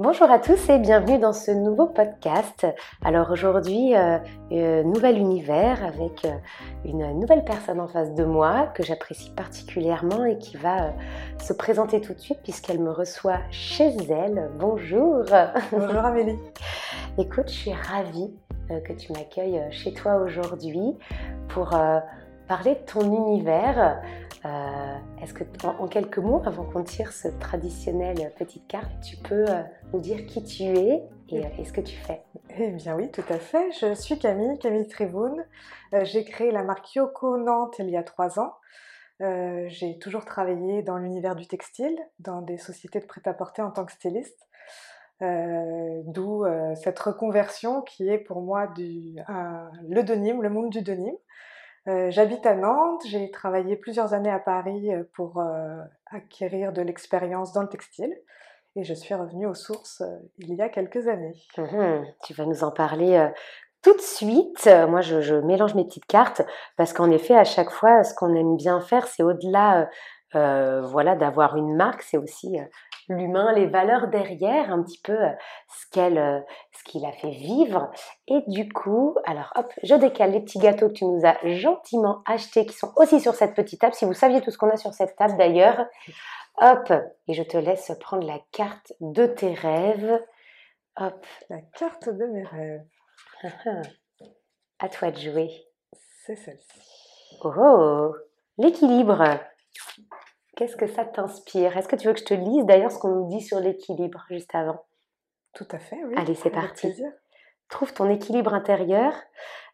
Bonjour à tous et bienvenue dans ce nouveau podcast. Alors aujourd'hui, euh, euh, nouvel univers avec euh, une nouvelle personne en face de moi que j'apprécie particulièrement et qui va se présenter tout de suite puisqu'elle me reçoit chez elle. Bonjour. Bonjour Amélie. Écoute, je suis ravie que tu m'accueilles chez toi aujourd'hui pour parler de ton univers. Euh, est-ce que, en, quelques mots, avant qu'on tire ce traditionnel petite carte, tu peux euh, nous dire qui tu es et, euh, ce que tu fais? Eh bien oui, tout à fait. Je suis Camille, Camille Trivoun. j'ai créé la marque Yoko Nantes il y a trois ans. j'ai toujours travaillé dans l'univers du textile, dans des sociétés de prêt-à-porter en tant que styliste. D'où cette reconversion qui est pour moi du, le denim, le monde du denim. Euh, j'habite à Nantes, j'ai travaillé plusieurs années à Paris euh, pour euh, acquérir de l'expérience dans le textile et je suis revenue aux sources il y a quelques années. Mmh tu vas nous en parler tout de suite. Moi, je, mélange mes petites cartes parce qu'en effet, à chaque fois, ce qu'on aime bien faire, c'est au-delà voilà, d'avoir une marque, c'est aussi l'humain, les valeurs derrière, un petit peu euh, ce qu'elle, euh, ce qu'il a fait vivre. Et du coup, alors hop, je décale les petits gâteaux que tu nous as gentiment achetés, qui sont aussi sur cette petite table. Si vous saviez tout ce qu'on a sur cette table d'ailleurs, hop, et je te laisse prendre la carte de tes rêves. Hop. La carte de mes rêves. à toi de jouer. C'est celle-ci. Oh, l'équilibre. Qu'est-ce que ça t'inspire? Est-ce que tu veux que je te lise d'ailleurs ce qu'on nous dit sur l'équilibre juste avant? Tout à fait, oui. Allez, c'est parti. Trouve ton équilibre intérieur.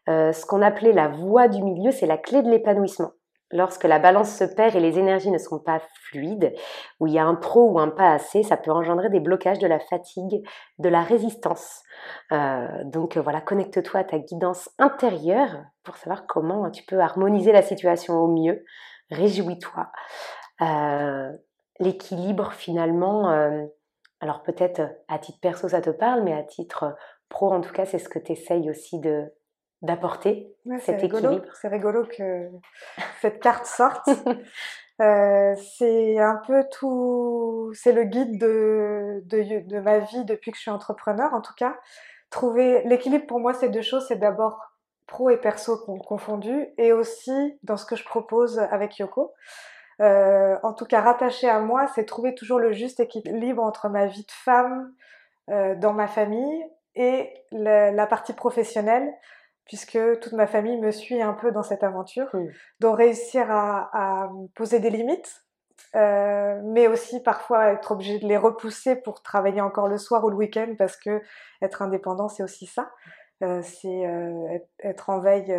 Euh, ce qu'on appelait la voie du milieu, c'est la clé de l'épanouissement. Lorsque la balance se perd et les énergies ne sont pas fluides, où il y a un trop ou un pas assez, ça peut engendrer des blocages, de la fatigue, de la résistance. Euh, donc voilà, connecte-toi à ta guidance intérieure pour savoir comment tu peux harmoniser la situation au mieux. Réjouis-toi. Euh, l'équilibre finalement, euh, alors peut-être à titre perso ça te parle, mais à titre pro en tout cas c'est ce que tu essayes aussi de d'apporter cet équilibre. C'est rigolo que cette carte sorte. Euh, c'est un peu tout, c'est le guide de, de, de, ma vie depuis que je suis entrepreneur en tout cas. Trouver l'équilibre pour moi c'est deux choses, c'est d'abord pro et perso confondus et aussi dans ce que je propose avec Yoko. Euh, en tout cas rattaché à moi, c'est trouver toujours le juste équilibre entre ma vie de femme euh, dans ma famille et la, partie professionnelle, puisque toute ma famille me suit un peu dans cette aventure. Donc réussir à, poser des limites, euh, mais aussi parfois être obligé de les repousser pour travailler encore le soir ou le week-end, parce que être indépendant, c'est aussi ça. C'est être en veille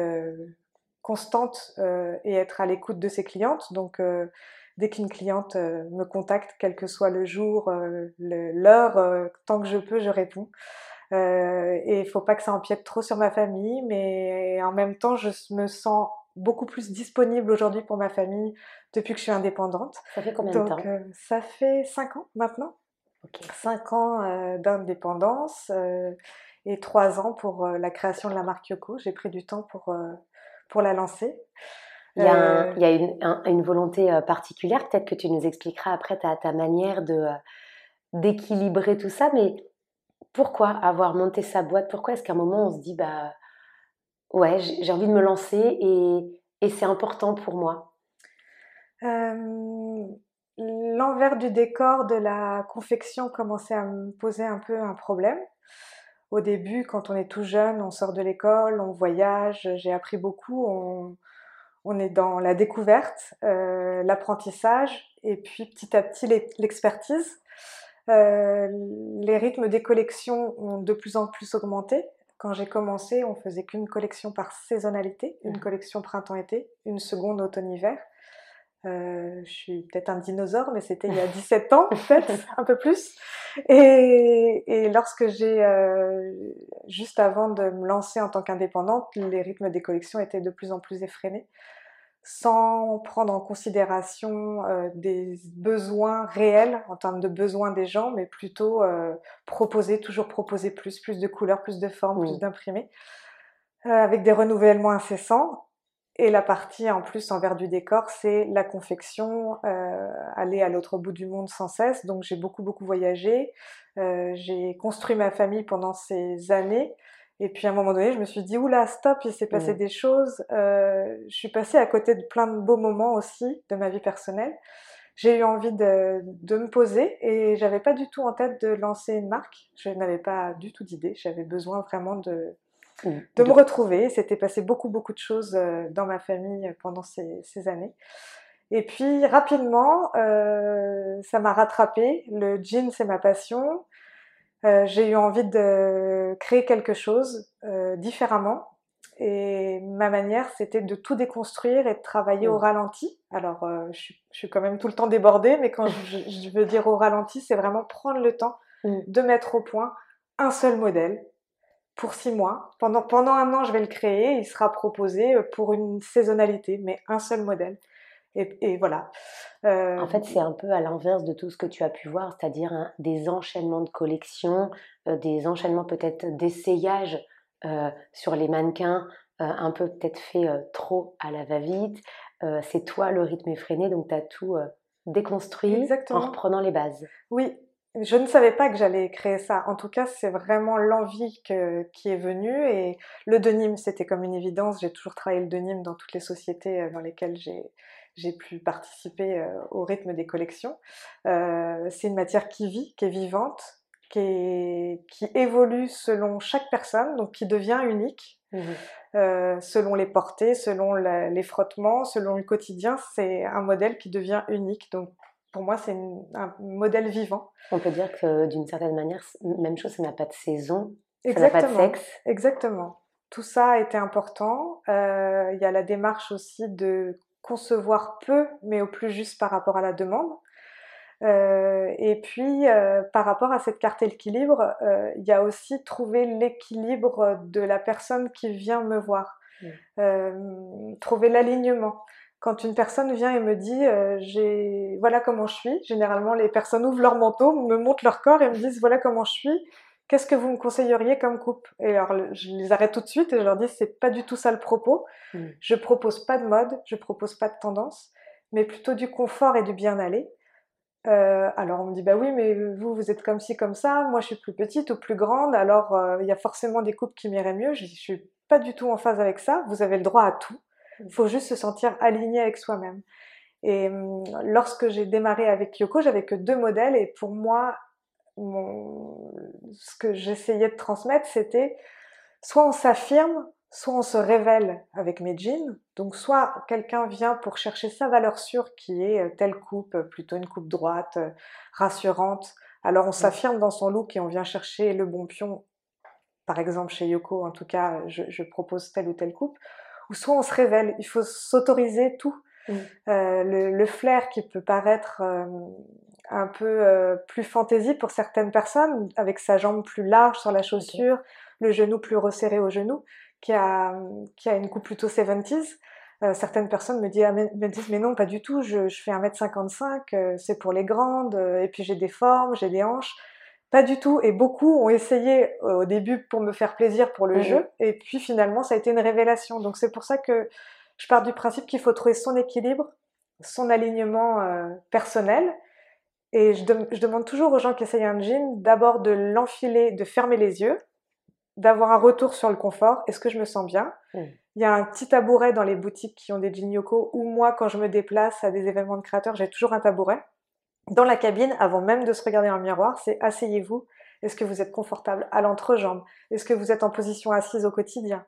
constante euh, et être à l'écoute de ses clientes. Donc, euh, dès qu'une cliente euh, me contacte, quel que soit le jour, l'heure, tant que je peux, je réponds. et il faut pas que ça empiète trop sur ma famille, mais en même temps, je me sens beaucoup plus disponible aujourd'hui pour ma famille depuis que je suis indépendante. Ça fait combien de temps? Ça fait 5 ans maintenant. 5 ans d'indépendance et 3 ans pour la création de la marque Yoko. J'ai pris du temps pour pour la lancer. Il y a, euh, il y a une, volonté euh, particulière, peut-être que tu nous expliqueras après ta, ta manière de euh, d'équilibrer tout ça, mais pourquoi avoir monté sa boîte? Pourquoi est-ce qu'à un moment on se dit bah ouais j'ai envie de me lancer et, et c'est important pour moi? L'envers du décor de la confection commençait à me poser un peu un problème au début, quand on est tout jeune, on sort de l'école, on voyage, j'ai appris beaucoup, on, est dans la découverte, euh, l'apprentissage et puis petit à petit l'expertise. Euh, les rythmes des collections ont de plus en plus augmenté. Quand j'ai commencé, on faisait qu'une collection par saisonnalité, une mmh. collection printemps-été, une seconde automne-hiver. Euh, je suis peut-être un dinosaure, mais c'était il y a 17 ans, peut-être, un peu plus. Et, et lorsque j'ai, euh, juste avant de me lancer en tant qu'indépendante, les rythmes des collections étaient de plus en plus effrénés, sans prendre en considération euh, des besoins réels en termes de besoins des gens, mais plutôt proposer, toujours proposer plus, plus de couleurs, plus de formes, plus d'imprimés, avec des renouvellements incessants Et la partie en plus envers du décor, c'est la confection, euh, aller à l'autre bout du monde sans cesse. Donc j'ai beaucoup beaucoup voyagé, euh, j'ai construit ma famille pendant ces années. Et puis à un moment donné, je me suis dit oula stop, il s'est passé des choses. Euh, je suis passée à côté de plein de beaux moments aussi de ma vie personnelle. J'ai eu envie de, de me poser et j'avais pas du tout en tête de lancer une marque. Je n'avais pas du tout d'idée. J'avais besoin vraiment de de me retrouver. C'était passé beaucoup, beaucoup de choses euh, dans ma famille pendant ces, années. Et puis rapidement, euh, ça m'a rattrapé. Le jean, c'est ma passion. Euh, j'ai eu envie de créer quelque chose différemment. Et ma manière, c'était de tout déconstruire et de travailler au ralenti. Alors, je, suis quand même tout le temps débordée, mais quand je, veux dire au ralenti, c'est vraiment prendre le temps de mettre au point un seul modèle pour six mois. Pendant, pendant un an, je vais le créer. Il sera proposé euh, pour une saisonnalité, mais un seul modèle. Et, voilà. Euh, en fait, c'est un peu à l'inverse de tout ce que tu as pu voir, c'est-à-dire des enchaînements de collections, euh, des enchaînements peut-être d'essayage sur les mannequins, un peu peut-être fait trop à la va-vite. c'est toi le rythme effréné, donc tu as tout déconstruit en reprenant les bases. Oui, je ne savais pas que j'allais créer ça. En tout cas, c'est vraiment l'envie qui est venue. Et le denim, c'était comme une évidence. J'ai toujours travaillé le denim dans toutes les sociétés euh, dans lesquelles j'ai pu participer euh, au rythme des collections. Euh, c'est une matière qui vit, qui est vivante, qui, qui évolue selon chaque personne, donc qui devient unique. Mmh selon les portées, selon les frottements, selon le quotidien, c'est un modèle qui devient unique. Donc pour moi, c'est un modèle vivant. On peut dire que d'une certaine manière, même chose, ça n'a pas de saison, ça n'a pas de sexe. Exactement. Tout ça a été important. Euh, il y a la démarche aussi de concevoir peu, mais au plus juste par rapport à la demande. Euh, et puis, euh, par rapport à cette carte équilibre, il y a aussi trouver l'équilibre de la personne qui vient me voir. Mmh. trouver l'alignement quand une personne vient et me dit euh, j'ai voilà comment je suis, généralement les personnes ouvrent leur manteau, me montrent leur corps et me disent voilà comment je suis, qu'est-ce que vous me conseilleriez comme coupe? Et alors je les arrête tout de suite et je leur dis c'est pas du tout ça le propos. Mm. Je propose pas de mode, je propose pas de tendance, mais plutôt du confort et du bien-aller. Euh, alors on me dit bah oui mais vous vous êtes comme ci comme ça, moi je suis plus petite ou plus grande, alors euh, il y a forcément des coupes qui m'iraient mieux. Je, je suis pas du tout en phase avec ça. Vous avez le droit à tout. Il faut juste se sentir aligné avec soi-même. Et hum, lorsque j'ai démarré avec Yoko, j'avais que deux modèles et pour moi, ce que j'essayais de transmettre, c'était soit on s'affirme, soit on se révèle avec mes jeans. Donc soit quelqu'un vient pour chercher sa valeur sûre qui est euh, telle coupe, euh, plutôt une coupe droite, euh, rassurante. Alors on s'affirme dans son look et on vient chercher le bon pion. Par exemple chez Yoko, en tout cas, je, je propose telle ou telle coupe ou soit on se révèle. Il faut s'autoriser tout. Mm. Euh, le, flair qui peut paraître euh, un peu euh, plus fantaisie pour certaines personnes, avec sa jambe plus large sur la chaussure, le genou plus resserré au genou, qui a, qui a une coupe plutôt 70s. certaines personnes me disent, ah, mais, me disent, mais non, pas du tout, je, je fais 1m55, c'est pour les grandes, et puis j'ai des formes, j'ai des hanches. Pas du tout. Et beaucoup ont essayé euh, au début pour me faire plaisir pour le jeu. Et puis finalement, ça a été une révélation. Donc c'est pour ça que je pars du principe qu'il faut trouver son équilibre, son alignement euh, personnel. Et je, demande toujours aux gens qui essayent un jean d'abord de l'enfiler, de fermer les yeux, d'avoir un retour sur le confort. Est-ce que je me sens bien? Il y a un petit tabouret dans les boutiques qui ont des jeans Yoko, ou moi, quand je me déplace à des événements de créateurs, j'ai toujours un tabouret dans la cabine, avant même de se regarder dans le miroir, c'est asseyez-vous. Est-ce que vous êtes confortable à l'entrejambe? Est-ce que vous êtes en position assise au quotidien?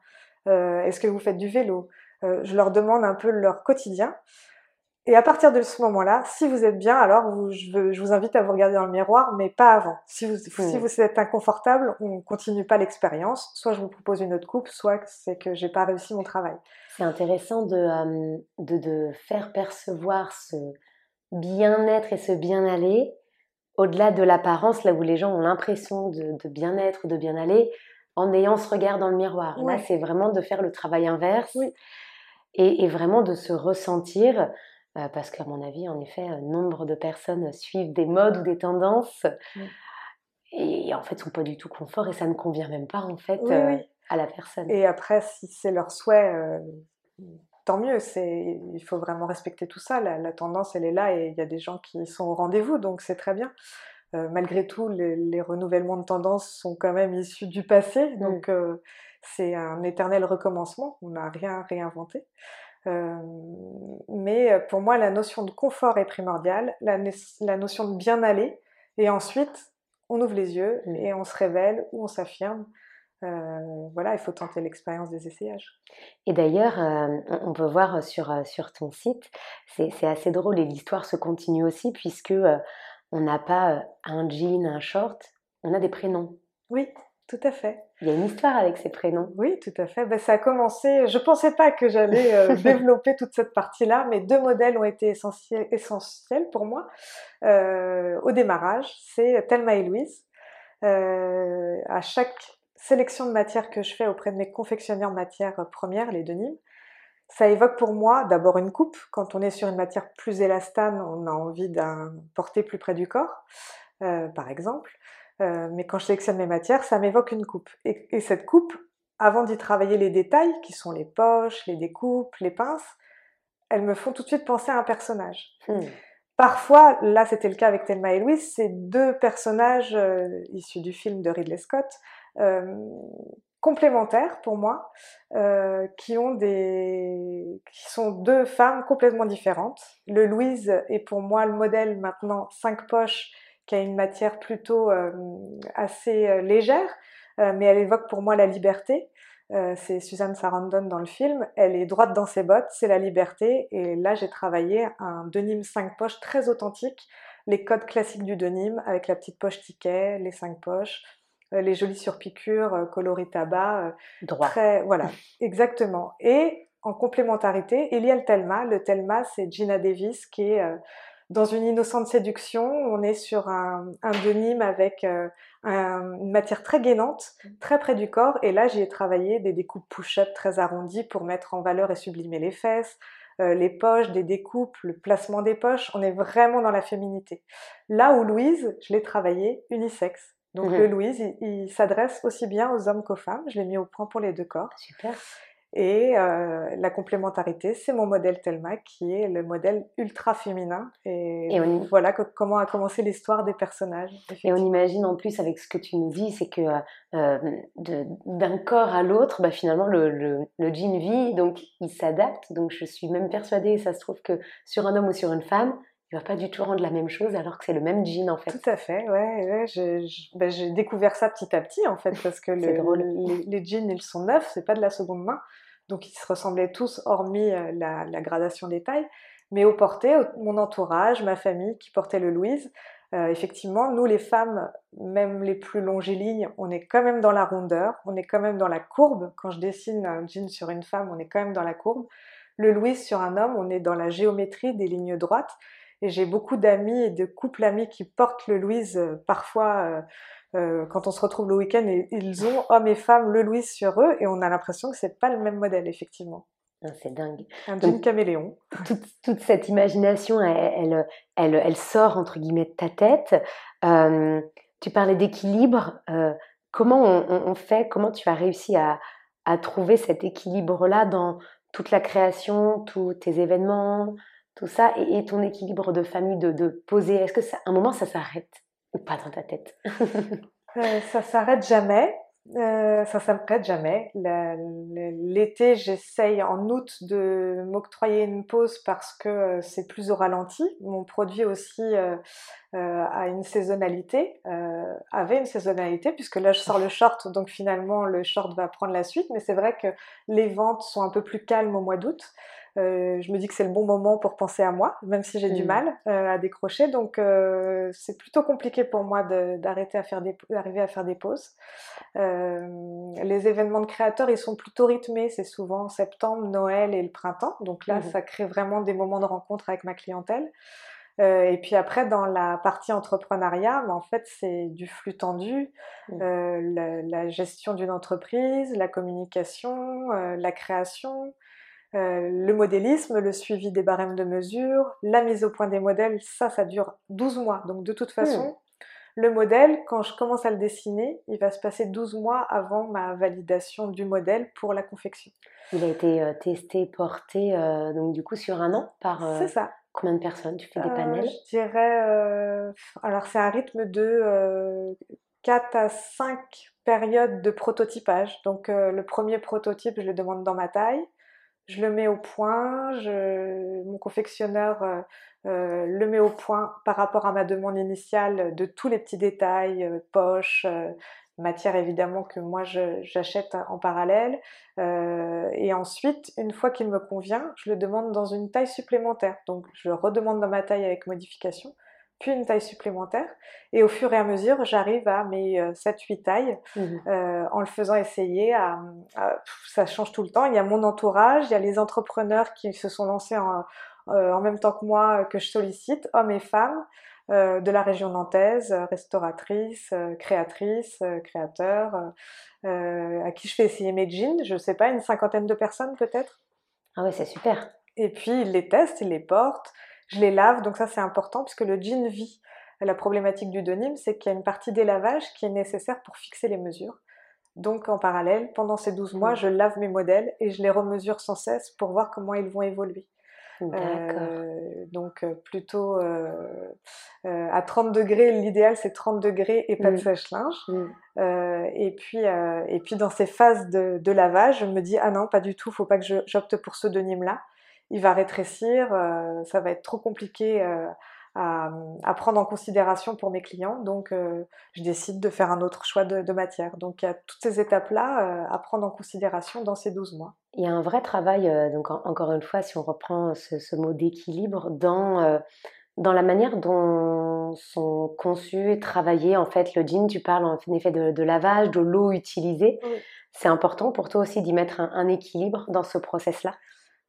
Euh, Est-ce que vous faites du vélo? Euh, Je leur demande un peu leur quotidien. Et à partir de ce moment-là, si vous êtes bien, alors je, vous invite à vous regarder dans le miroir, mais pas avant. Si vous, si hmm. vous êtes inconfortable, on continue pas l'expérience. Soit je vous propose une autre coupe, soit c'est que j'ai pas réussi mon travail. C'est intéressant de, euh, de, de, faire percevoir ce, bien-être et se bien-aller, au-delà de l'apparence, là où les gens ont l'impression de, bien-être ou de bien-aller, en ayant ce regard dans le miroir. Là, c'est vraiment de faire le travail inverse et, vraiment de se ressentir, euh, parce qu'à mon avis, en effet, un nombre de personnes suivent des modes ou des tendances et, en fait sont pas du tout confort et ça ne convient même pas en fait euh, à la personne. Et après, si c'est leur souhait, euh, tant mieux. C'est, il faut vraiment respecter tout ça. La, tendance, elle est là et il y a des gens qui sont au rendez-vous, donc c'est très bien. Euh, malgré tout, les, renouvellements de tendance sont quand même issus du passé, mm. donc euh, c'est un éternel recommencement. On n'a rien réinventé. Euh, mais pour moi, la notion de confort est primordiale, la, la notion de bien aller, et ensuite, on ouvre les yeux mm. et on se révèle ou on s'affirme. Euh, voilà, il faut tenter l'expérience des essayages. Et d'ailleurs, euh, on peut voir sur, euh, sur ton site, c'est assez drôle et l'histoire se continue aussi puisque on n'a pas un jean, un short, on a des prénoms. Oui, tout à fait. Il y a une histoire avec ces prénoms. Oui, tout à fait. Ben, ça a commencé, je ne pensais pas que j'allais développer toute cette partie-là, mais deux modèles ont été essentiels, essentiels pour moi au démarrage. C'est Thelma et Louise. à chaque sélection de matières que je fais auprès de mes confectionnaires matières premières, les Denim, ça évoque pour moi d'abord une coupe. Quand on est sur une matière plus élastane, on a envie d'un porter plus près du corps, euh, par exemple. Euh, mais quand je sélectionne mes matières, ça m'évoque une coupe. Et, cette coupe, avant d'y travailler les détails, qui sont les poches, les découpes, les pinces, elles me font tout de suite penser à un personnage. Hmm. Parfois, là c'était le cas avec Thelma et Louise, c'est deux personnages euh, issus du film de Ridley Scott, euh, complémentaires pour moi, euh, qui ont des, qui sont deux femmes complètement différentes. Le Louise est pour moi le modèle maintenant cinq poches, qui a une matière plutôt euh, assez légère, mais elle évoque pour moi la liberté. c'est Suzanne Sarandon dans le film. Elle est droite dans ses bottes, c'est la liberté. Et là, j'ai travaillé un denim 5 poches très authentique, les codes classiques du denim avec la petite poche ticket, les 5 poches, euh, les jolies surpiqûres, euh, coloris tabac. Euh, Droit. Très, voilà, exactement. Et en complémentarité, il y a le Telma. Le Telma, c'est Gina Davis qui est dans une innocente séduction. On est sur un, un denim avec une matière très gainante, très près du corps. Et là, j'y ai travaillé des découpes push-up très arrondies pour mettre en valeur et sublimer les fesses, les poches, des découpes, le placement des poches. On est vraiment dans la féminité. Là où Louise, je l'ai travaillé unisexe. Donc le mhm. Louise, il, s'adresse aussi bien aux hommes qu'aux femmes. Je l'ai mis au point pour les deux corps. Super. Et euh, la complémentarité, c'est mon modèle Telma qui est le modèle ultra féminin. Et, voilà comment a commencé l'histoire des personnages. Et on imagine en plus avec ce que tu nous dis, c'est que euh, d'un corps à l'autre, bah, finalement le, le, le, jean vit, donc il s'adapte. Donc je suis même persuadée, ça se trouve que sur un homme ou sur une femme, il va pas du tout rendre la même chose alors que c'est le même jean en fait. Tout à fait, ouais, ouais ben, j'ai découvert ça petit à petit en fait parce que les, jeans ils sont neufs, c'est pas de la seconde main, donc ils se ressemblaient tous hormis euh, la, gradation des tailles. Mais au porté, mon entourage, ma famille qui portait le Louise, euh, effectivement, nous les femmes, même les plus longélignes, on est quand même dans la rondeur, on est quand même dans la courbe. Quand je dessine un jean sur une femme, on est quand même dans la courbe. Le Louise sur un homme, on est dans la géométrie des lignes droites. Et j'ai beaucoup d'amis et de couples amis qui portent le Louise euh, parfois euh, euh, quand on se retrouve le week-end et ils ont hommes et femmes le Louise sur eux et on a l'impression que c'est pas le même modèle effectivement. Ah, c'est dingue. Un jean caméléon. Toute, cette imagination, elle, elle, elle, sort entre guillemets de ta tête. tu parlais d'équilibre. comment on, fait Comment tu as réussi à, à trouver cet équilibre-là dans toute la création, tous tes événements, tout ça, et, ton équilibre de famille, de, poser, est-ce que ça, un moment ça s'arrête ou pas dans ta tête? Euh, Ça s'arrête jamais. Euh, ça s'arrête jamais. L'été, j'essaye en août de m'octroyer une pause parce que euh, c'est plus au ralenti. Mon produit aussi a une saisonnalité, avait une saisonnalité puisque là je sors le short, donc finalement le short va prendre la suite. Mais c'est vrai que les ventes sont un peu plus calmes au mois d'août. Euh, je me dis que c'est le bon moment pour penser à moi, même si j'ai du mmh. mal euh, à décrocher. Donc euh, c'est plutôt compliqué pour moi d'arrêter à faire des, d'arriver à faire des pauses. les événements de créateurs, ils sont plutôt rythmés. C'est souvent septembre, Noël et le printemps. Donc là, mmh. ça crée vraiment des moments de rencontre avec ma clientèle. et puis après, dans la partie entrepreneuriat, en fait, c'est du flux tendu, mmh. la, la, gestion d'une entreprise, la communication, la création, euh, le modélisme, le suivi des barèmes de mesure, la mise au point des modèles, ça, ça dure 12 mois. Donc de toute façon, Le modèle, quand je commence à le dessiner, il va se passer 12 mois avant ma validation du modèle pour la confection. Il a été euh, testé, porté, euh, donc du coup sur un an par C'est ça. combien de personnes? Tu fais des panels? Je dirais, alors c'est un rythme de 4 à 5 périodes de prototypage. Donc le premier prototype, je le demande dans ma taille je le mets au point, mon confectionneur euh, euh, le met au point par rapport à ma demande initiale de tous les petits détails, euh, poches, matière évidemment que moi j'achète en parallèle. et ensuite, une fois qu'il me convient, je le demande dans une taille supplémentaire. Donc je redemande dans ma taille avec modification puis une taille supplémentaire. Et au fur et à mesure, j'arrive à mes 7-8 euh, tailles mmh euh, en le faisant essayer. À, ça change tout le temps. Il y a mon entourage, il y a les entrepreneurs qui se sont lancés en, euh, en même temps que moi, que je sollicite, hommes et femmes. de la région nantaise, restauratrices, créatrices, créateurs, à qui je fais essayer mes jeans, je ne sais pas, une cinquantaine de personnes peut-être? Ah ouais, c'est super. Et puis ils les testent, ils les portent, je les lave, donc ça c'est important puisque le jean vit. La problématique du denim, c'est qu'il y a une partie délavage qui est nécessaire pour fixer les mesures. Donc en parallèle, pendant ces 12 mois, je lave mes modèles et je les remesure sans cesse pour voir comment ils vont évoluer. Euh, donc euh, plutôt euh, à 30 degrés, l'idéal c'est 30 degrés et pas de mm. sèche-linge. Mm. et, puis, et puis dans ces phases de, de, lavage, je me dis ah non, pas du tout, faut pas que j'opte pour ce denim-là il va rétrécir, euh, ça va être trop compliqué euh, à, prendre en considération pour mes clients, donc euh, je décide de faire un autre choix de, matière. Donc il y a toutes ces étapes-là à prendre en considération dans ces 12 mois. Il y a un vrai travail, donc encore une fois, si on reprend ce, mot d'équilibre, dans, dans la manière dont sont conçus et travaillés en fait le jean. Tu parles en effet de, lavage, de l'eau utilisée. C'est important pour toi aussi d'y mettre un équilibre dans ce process-là?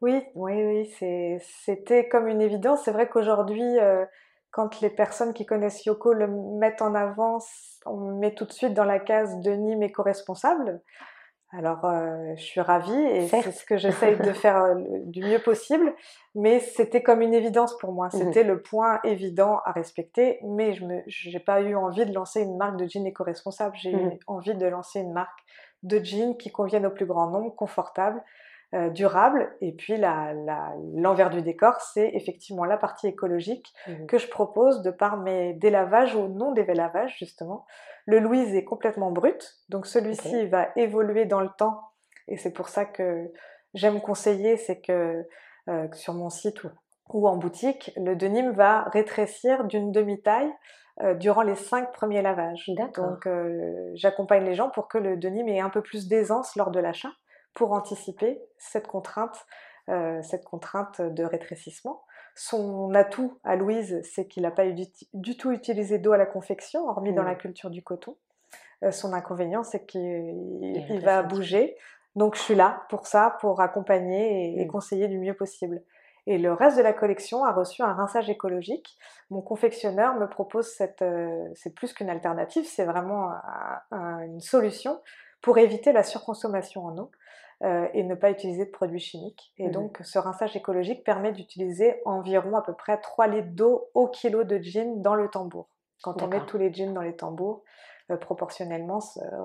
Oui, oui, oui, c'était comme une évidence. C'est vrai qu'aujourd'hui, euh, quand les personnes qui connaissent Yoko le mettent en avant, on met tout de suite dans la case Denis éco-responsable. Alors, euh, je suis ravie et c'est ce que j'essaye de faire euh, du mieux possible, mais c'était comme une évidence pour moi. Mmh c'était le point évident à respecter, mais je n'ai pas eu envie de lancer une marque de jean éco-responsable. J'ai mmh eu envie de lancer une marque de jeans qui convienne au plus grand nombre, confortable, euh, durable. Et puis l'envers du décor, c'est effectivement la partie écologique mmh que je propose de par mes délavages ou non délavages justement. Le Louise est complètement brut, donc celui-ci va évoluer dans le temps. Et c'est pour ça que j'aime conseiller, c'est que euh, sur mon site ou, en boutique, le denim va rétrécir d'une demi-taille euh, durant les cinq premiers lavages. Donc j'accompagne les gens pour que le denim ait un peu plus d'aisance lors de l'achat pour anticiper cette contrainte, euh, cette contrainte de rétrécissement. Son atout à Louise, c'est qu'il n'a pas eu du, tout utilisé d'eau à la confection, hormis dans la mmh. culture du coton. Euh, son inconvénient, c'est qu'il va bouger. Donc je suis là pour ça, pour accompagner et, mmh. conseiller du mieux possible. Et le reste de la collection a reçu un rinçage écologique. Mon confectionneur me propose cette, euh, c'est plus qu'une alternative, c'est vraiment une solution pour éviter la surconsommation en eau. Euh, et ne pas utiliser de produits chimiques. Et mmh donc, ce rinçage écologique permet d'utiliser environ à peu près 3 litres d'eau au kilo de jeans dans le tambour. Quand on met tous les jeans dans les tambours, euh, proportionnellement,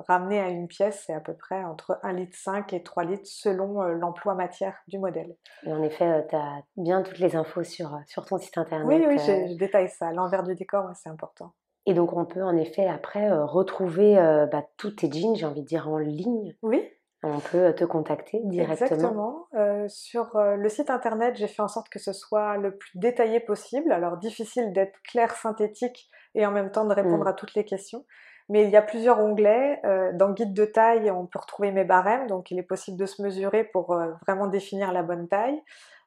ramener à une pièce, c'est à peu près entre 1,5 litre et 3 litres selon euh, l'emploi matière du modèle. Et en effet, tu as bien toutes les infos sur, sur ton site internet. Oui, oui, je, détaille ça. L'envers du décor, c'est important. Et donc, on peut en effet après retrouver bah, tous tes jeans, j'ai envie de dire, en ligne. Oui, on peut te contacter directement. Exactement. Euh, sur euh, le site internet, j'ai fait en sorte que ce soit le plus détaillé possible. Alors difficile d'être clair, synthétique et en même temps de répondre mm. à toutes les questions. Mais il y a plusieurs onglets. Euh, dans Guide de taille, on peut retrouver mes barèmes, donc il est possible de se mesurer pour vraiment définir la bonne taille.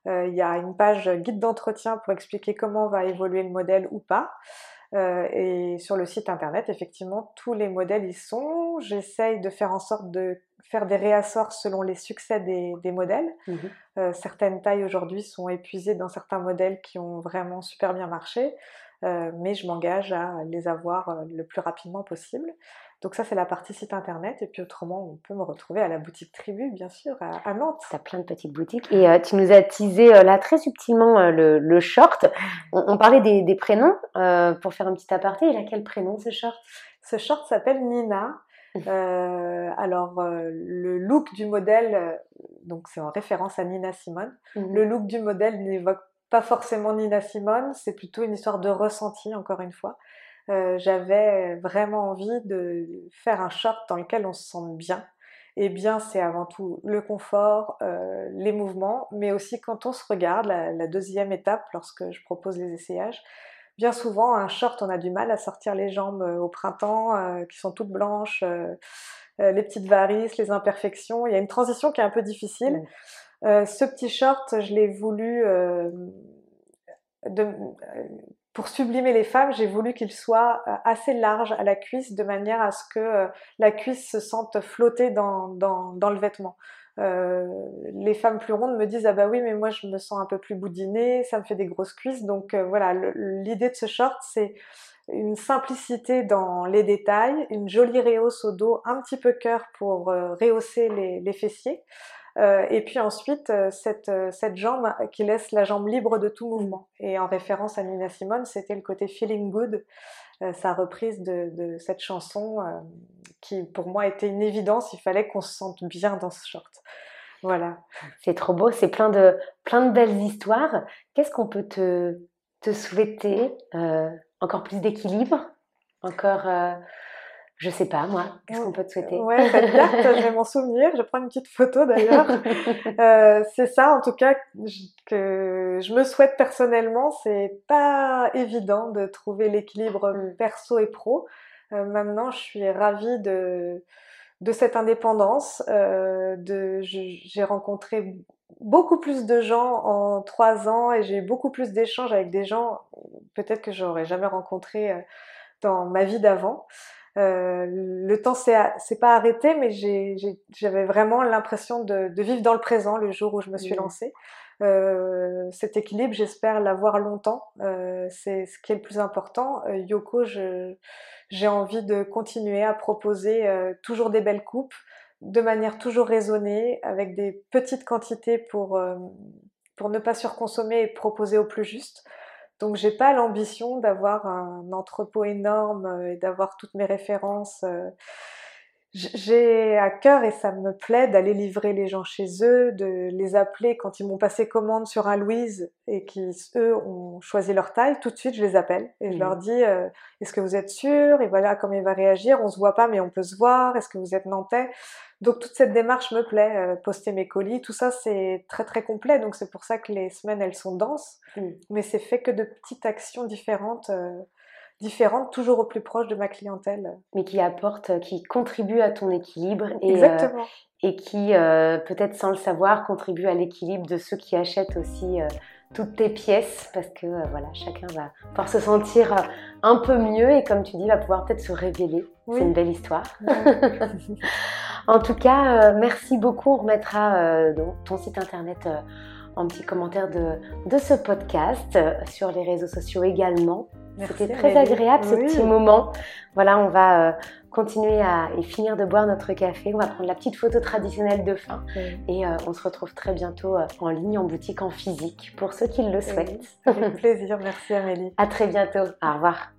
il y a une page guide d'entretien pour expliquer comment va évoluer le modèle ou pas. Euh, et sur le site internet, effectivement, tous les modèles y sont. J'essaye de faire en sorte de faire des réassorts selon les succès des, modèles. Mmh euh, certaines tailles aujourd'hui sont épuisées dans certains modèles qui ont vraiment super bien marché. Euh, mais je m'engage à les avoir le plus rapidement possible. Donc ça, c'est la partie site internet. Et puis autrement, on peut me retrouver à la boutique Tribu, bien sûr, à, Nantes. Tu as plein de petites boutiques. Et tu nous as teasé là très subtilement le, short. On, parlait des, prénoms pour faire un petit aparté. Il a quel prénom ce short? Ce short s'appelle Nina. Euh, alors, euh, le look du modèle, euh, donc c'est en référence à Nina Simone, mhm. le look du modèle n'évoque pas forcément Nina Simone, c'est plutôt une histoire de ressenti, encore une fois. J'avais vraiment envie de faire un short dans lequel on se sente bien. Et bien, c'est avant tout le confort, les mouvements, mais aussi quand on se regarde, la deuxième étape, lorsque je propose les essayages, bien souvent, un short, on a du mal à sortir les jambes euh, au printemps, euh, qui sont toutes blanches, euh, les petites varices, les imperfections. Il y a une transition qui est un peu difficile. ce petit short, je l'ai voulu pour sublimer les femmes, j'ai voulu qu'il soit assez large à la cuisse de manière à ce que la cuisse se sente flotter dans, le vêtement. Euh, les femmes plus rondes me disent ah bah oui mais moi je me sens un peu plus boudinée, ça me fait des grosses cuisses donc euh, voilà l'idée de ce short c'est une simplicité dans les détails, une jolie rehausse au dos, un petit peu cœur pour euh, rehausser les fessiers et puis ensuite cette, cette jambe qui laisse la jambe libre de tout mouvement et en référence à Nina Simone c'était le côté feeling good sa reprise de, cette chanson qui pour moi était une évidence, il fallait qu'on se sente bien dans ce short. Voilà. C'est trop beau, c'est plein de, plein de belles histoires. Qu'est-ce qu'on peut te, te souhaiter euh, Encore plus d'équilibre Encore, euh, je sais pas moi, qu'est-ce qu'on peut te souhaiter? Ouais, cette carte, je vais m'en souvenir. Je prends une petite photo d'ailleurs. euh, c'est ça, en tout cas, que je me souhaite personnellement. C'est pas évident de trouver l'équilibre mm. perso et pro. Euh, maintenant, je suis ravie de, de cette indépendance. Euh, j'ai rencontré beaucoup plus de gens en trois ans et j'ai eu beaucoup plus d'échanges avec des gens peut-être que j'aurais jamais rencontré euh, dans ma vie d'avant. Euh, le temps s'est pas arrêté, mais j'avais vraiment l'impression de, de, vivre dans le présent le jour où je me suis lancée. Euh, cet équilibre, j'espère l'avoir longtemps. Euh, c'est ce qui est le plus important. Yoko, j'ai envie de continuer à proposer toujours des belles coupes, de manière toujours raisonnée, avec des petites quantités pour, pour ne pas surconsommer et proposer au plus juste. Donc j'ai pas l'ambition d'avoir un entrepôt énorme et d'avoir toutes mes références j'ai à cœur et ça me plaît d'aller livrer les gens chez eux, de les appeler quand ils m'ont passé commande sur un Louise et qui eux ont choisi leur taille. Tout de suite, je les appelle et je leur mmh. dis euh, est-ce que vous êtes sûr Et voilà comment il va réagir. On se voit pas, mais on peut se voir. Est-ce que vous êtes nantais Donc toute cette démarche me plaît. Euh, poster mes colis, tout ça c'est très très complet. Donc c'est pour ça que les semaines elles sont denses, mmh. mais c'est fait que de petites actions différentes. Euh, différente, toujours au plus proche de ma clientèle. Mais qui apporte, qui contribue à ton équilibre et, Exactement. et qui, euh, peut-être sans le savoir, contribue à l'équilibre de ceux qui achètent aussi euh, toutes tes pièces parce que euh, voilà, chacun va pouvoir se sentir un peu mieux et comme tu dis, va pouvoir peut-être se révéler. C'est une belle histoire. en tout cas, merci beaucoup. On remettra donc, ton site internet en petit commentaire de, de ce podcast sur les réseaux sociaux également. C'était très agréable ce petit moment. Voilà, on va euh, continuer à et finir de boire notre café. On va prendre la petite photo traditionnelle de fin et euh, on se retrouve très bientôt euh, en ligne, en boutique, en physique pour ceux qui le souhaitent. Avec plaisir. Merci Amélie. À très bientôt. Au revoir.